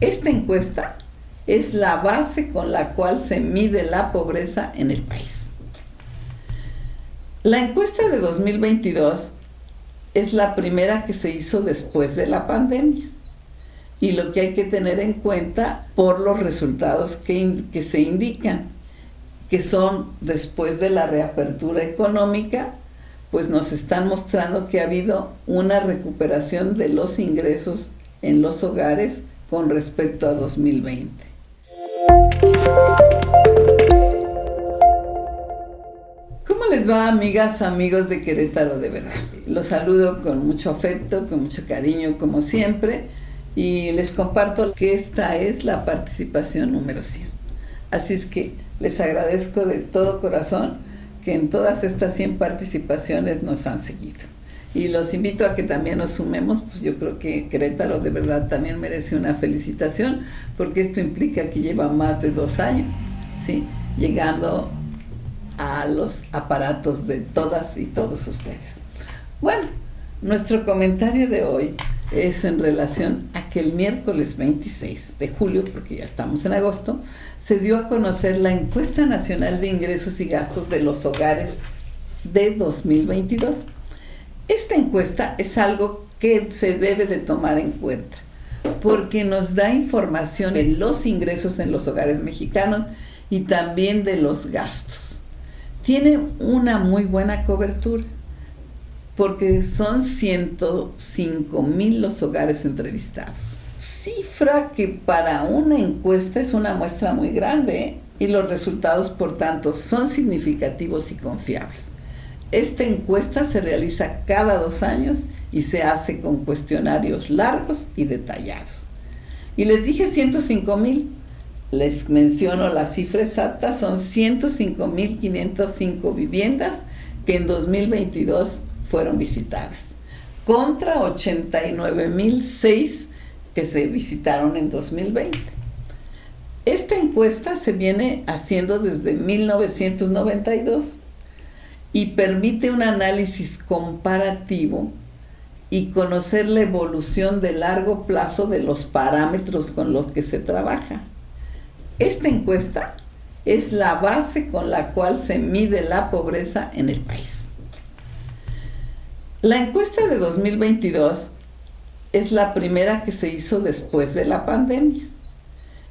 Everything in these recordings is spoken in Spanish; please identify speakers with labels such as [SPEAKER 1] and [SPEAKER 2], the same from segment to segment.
[SPEAKER 1] Esta encuesta es la base con la cual se mide la pobreza en el país. La encuesta de 2022 es la primera que se hizo después de la pandemia y lo que hay que tener en cuenta por los resultados que, que se indican, que son después de la reapertura económica, pues nos están mostrando que ha habido una recuperación de los ingresos en los hogares con respecto a 2020. ¿Cómo les va, amigas, amigos de Querétaro de verdad? Los saludo con mucho afecto, con mucho cariño, como siempre, y les comparto que esta es la participación número 100. Así es que les agradezco de todo corazón que en todas estas 100 participaciones nos han seguido. Y los invito a que también nos sumemos, pues yo creo que Querétaro de verdad también merece una felicitación, porque esto implica que lleva más de dos años, ¿sí? Llegando a los aparatos de todas y todos ustedes. Bueno, nuestro comentario de hoy es en relación a que el miércoles 26 de julio, porque ya estamos en agosto, se dio a conocer la encuesta nacional de ingresos y gastos de los hogares de 2022. Esta encuesta es algo que se debe de tomar en cuenta porque nos da información de los ingresos en los hogares mexicanos y también de los gastos. Tiene una muy buena cobertura porque son 105 mil los hogares entrevistados. Cifra que para una encuesta es una muestra muy grande ¿eh? y los resultados, por tanto, son significativos y confiables. Esta encuesta se realiza cada dos años y se hace con cuestionarios largos y detallados. Y les dije 105 mil. Les menciono la cifra exacta, son 105 mil 505 viviendas que en 2022 fueron visitadas, contra 89.006 que se visitaron en 2020. Esta encuesta se viene haciendo desde 1992 y permite un análisis comparativo y conocer la evolución de largo plazo de los parámetros con los que se trabaja. Esta encuesta es la base con la cual se mide la pobreza en el país. La encuesta de 2022 es la primera que se hizo después de la pandemia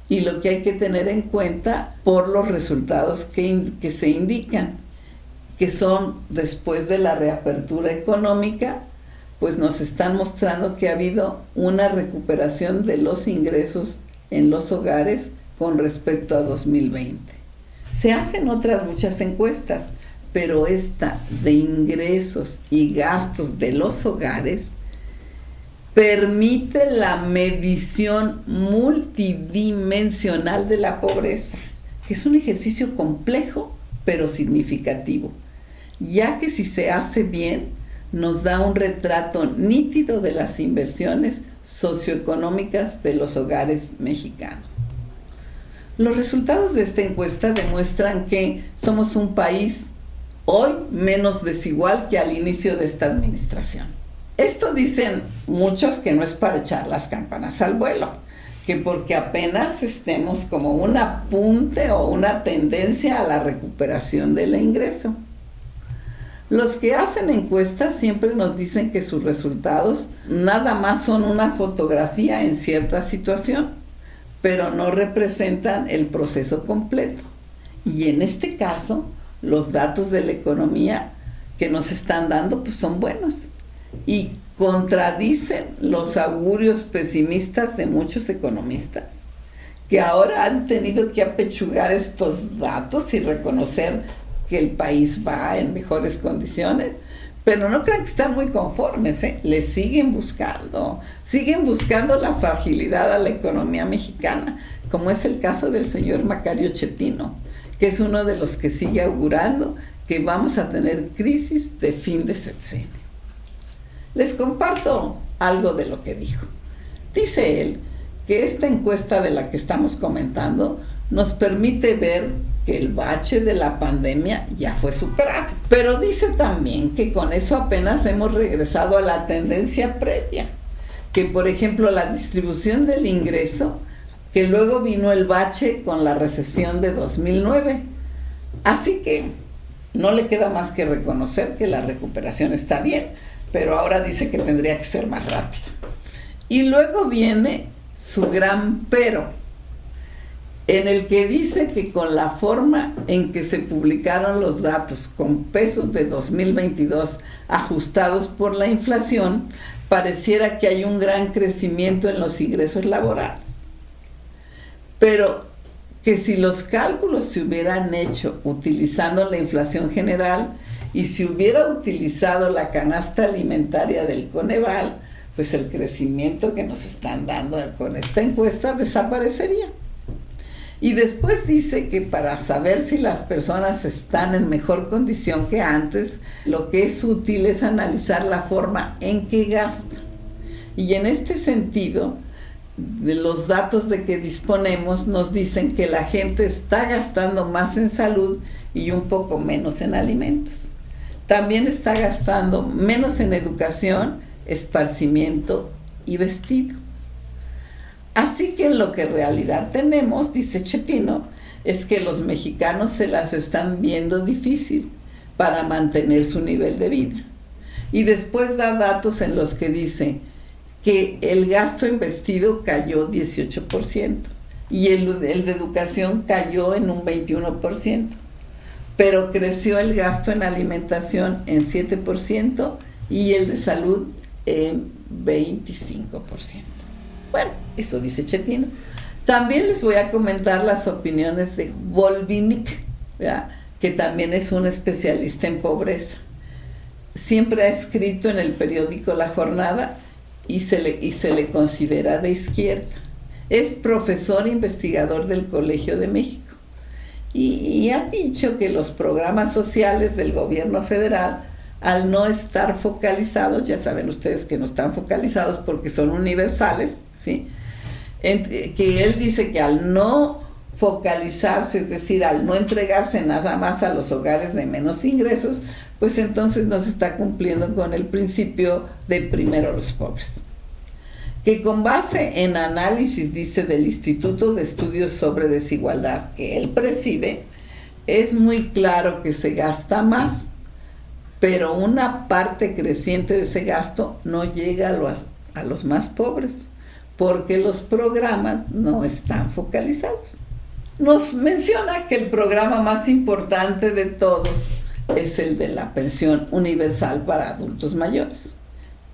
[SPEAKER 1] y lo que hay que tener en cuenta por los resultados que, que se indican, que son después de la reapertura económica, pues nos están mostrando que ha habido una recuperación de los ingresos en los hogares con respecto a 2020. Se hacen otras muchas encuestas, pero esta de ingresos y gastos de los hogares permite la medición multidimensional de la pobreza, que es un ejercicio complejo pero significativo, ya que si se hace bien nos da un retrato nítido de las inversiones socioeconómicas de los hogares mexicanos. Los resultados de esta encuesta demuestran que somos un país hoy menos desigual que al inicio de esta administración. Esto dicen muchos que no es para echar las campanas al vuelo, que porque apenas estemos como un apunte o una tendencia a la recuperación del ingreso. Los que hacen encuestas siempre nos dicen que sus resultados nada más son una fotografía en cierta situación, pero no representan el proceso completo. Y en este caso, los datos de la economía que nos están dando pues son buenos y contradicen los augurios pesimistas de muchos economistas que ahora han tenido que apechugar estos datos y reconocer que el país va en mejores condiciones, pero no crean que están muy conformes, ¿eh? le siguen buscando, siguen buscando la fragilidad a la economía mexicana, como es el caso del señor Macario Chetino que es uno de los que sigue augurando que vamos a tener crisis de fin de sexenio. Les comparto algo de lo que dijo. Dice él que esta encuesta de la que estamos comentando nos permite ver que el bache de la pandemia ya fue superado. Pero dice también que con eso apenas hemos regresado a la tendencia previa, que por ejemplo la distribución del ingreso que luego vino el bache con la recesión de 2009. Así que no le queda más que reconocer que la recuperación está bien, pero ahora dice que tendría que ser más rápida. Y luego viene su gran pero, en el que dice que con la forma en que se publicaron los datos con pesos de 2022 ajustados por la inflación, pareciera que hay un gran crecimiento en los ingresos laborales. Pero que si los cálculos se hubieran hecho utilizando la inflación general y si hubiera utilizado la canasta alimentaria del Coneval, pues el crecimiento que nos están dando con esta encuesta desaparecería. Y después dice que para saber si las personas están en mejor condición que antes, lo que es útil es analizar la forma en que gastan. Y en este sentido, los datos de que disponemos nos dicen que la gente está gastando más en salud y un poco menos en alimentos. También está gastando menos en educación, esparcimiento y vestido. Así que lo que en realidad tenemos, dice Chetino, es que los mexicanos se las están viendo difícil para mantener su nivel de vida. Y después da datos en los que dice que el gasto en vestido cayó 18% y el, el de educación cayó en un 21%, pero creció el gasto en alimentación en 7% y el de salud en 25%. Bueno, eso dice Chetino. También les voy a comentar las opiniones de Volvinic, que también es un especialista en pobreza. Siempre ha escrito en el periódico La Jornada y se le, y se le considera de izquierda. Es profesor investigador del Colegio de México y ha dicho que los programas sociales del gobierno federal al no estar focalizados, ya saben ustedes que no están focalizados porque son universales, ¿sí? que él dice que al no focalizarse, es decir, al no entregarse nada más a los hogares de menos ingresos, pues entonces no se está cumpliendo con el principio de primero los pobres. Que con base en análisis, dice, del Instituto de Estudios sobre Desigualdad que él preside, es muy claro que se gasta más pero una parte creciente de ese gasto no llega a los, a los más pobres, porque los programas no están focalizados. Nos menciona que el programa más importante de todos es el de la pensión universal para adultos mayores,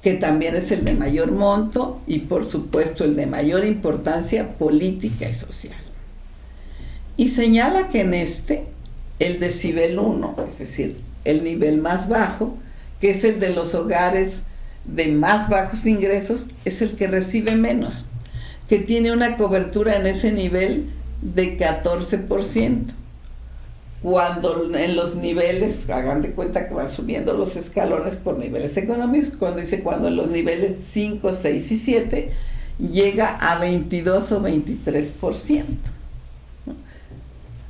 [SPEAKER 1] que también es el de mayor monto y por supuesto el de mayor importancia política y social. Y señala que en este, el decibel 1, es decir, el nivel más bajo, que es el de los hogares de más bajos ingresos, es el que recibe menos, que tiene una cobertura en ese nivel de 14%. Cuando en los niveles, hagan de cuenta que van subiendo los escalones por niveles económicos, cuando dice cuando en los niveles 5, 6 y 7 llega a 22 o 23%.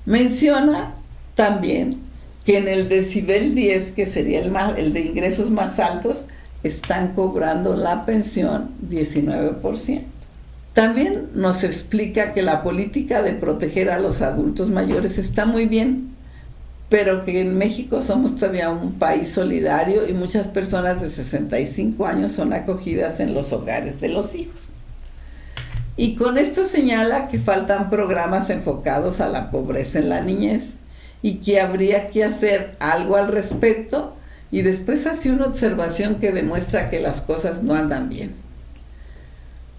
[SPEAKER 1] Menciona también que en el decibel 10, que sería el, de ingresos más altos, están cobrando la pensión 19%. También nos explica que la política de proteger a los adultos mayores está muy bien, pero que en México somos todavía un país solidario y muchas personas de 65 años son acogidas en los hogares de los hijos. Y con esto señala que faltan programas enfocados a la pobreza en la niñez y que habría que hacer algo al respecto y después hace una observación que demuestra que las cosas no andan bien.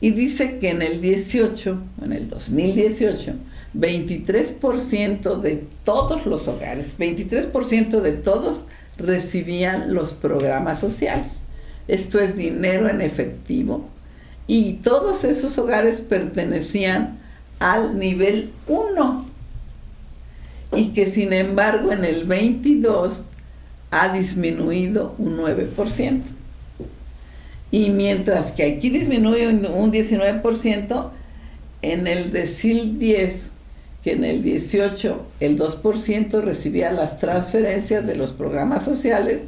[SPEAKER 1] Y dice que en el 18, en el 2018, 23% de todos los hogares, 23% de todos recibían los programas sociales. Esto es dinero en efectivo. Y todos esos hogares pertenecían al nivel 1 y que sin embargo en el 22 ha disminuido un 9%. Y mientras que aquí disminuye un 19%, en el decil 10, que en el 18 el 2% recibía las transferencias de los programas sociales,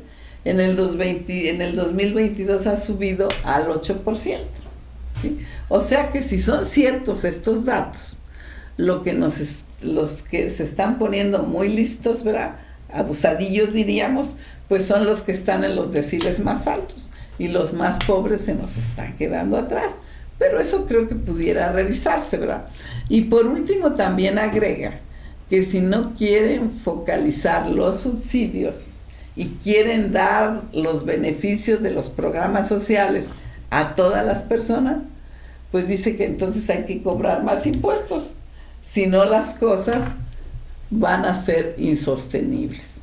[SPEAKER 1] en el, en el 2022 ha subido al 8%. O sea que si son ciertos estos datos, lo que nos los que se están poniendo muy listos, ¿verdad? Abusadillos diríamos, pues son los que están en los deciles más altos y los más pobres se nos están quedando atrás. Pero eso creo que pudiera revisarse, ¿verdad? Y por último también agrega que si no quieren focalizar los subsidios y quieren dar los beneficios de los programas sociales a todas las personas, pues dice que entonces hay que cobrar más impuestos, si no las cosas van a ser insostenibles.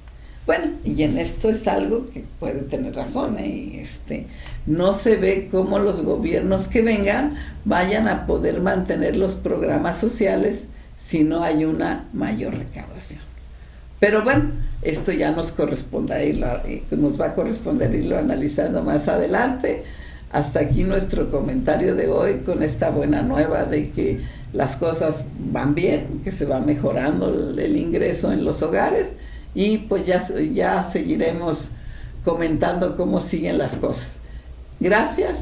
[SPEAKER 1] Bueno, y en esto es algo que puede tener razón, ¿eh? este, no se ve cómo los gobiernos que vengan vayan a poder mantener los programas sociales si no hay una mayor recaudación. Pero bueno, esto ya nos corresponde eh, nos va a corresponder irlo analizando más adelante. Hasta aquí nuestro comentario de hoy con esta buena nueva de que las cosas van bien, que se va mejorando el ingreso en los hogares y pues ya, ya seguiremos comentando cómo siguen las cosas. Gracias,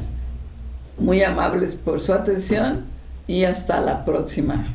[SPEAKER 1] muy amables por su atención y hasta la próxima.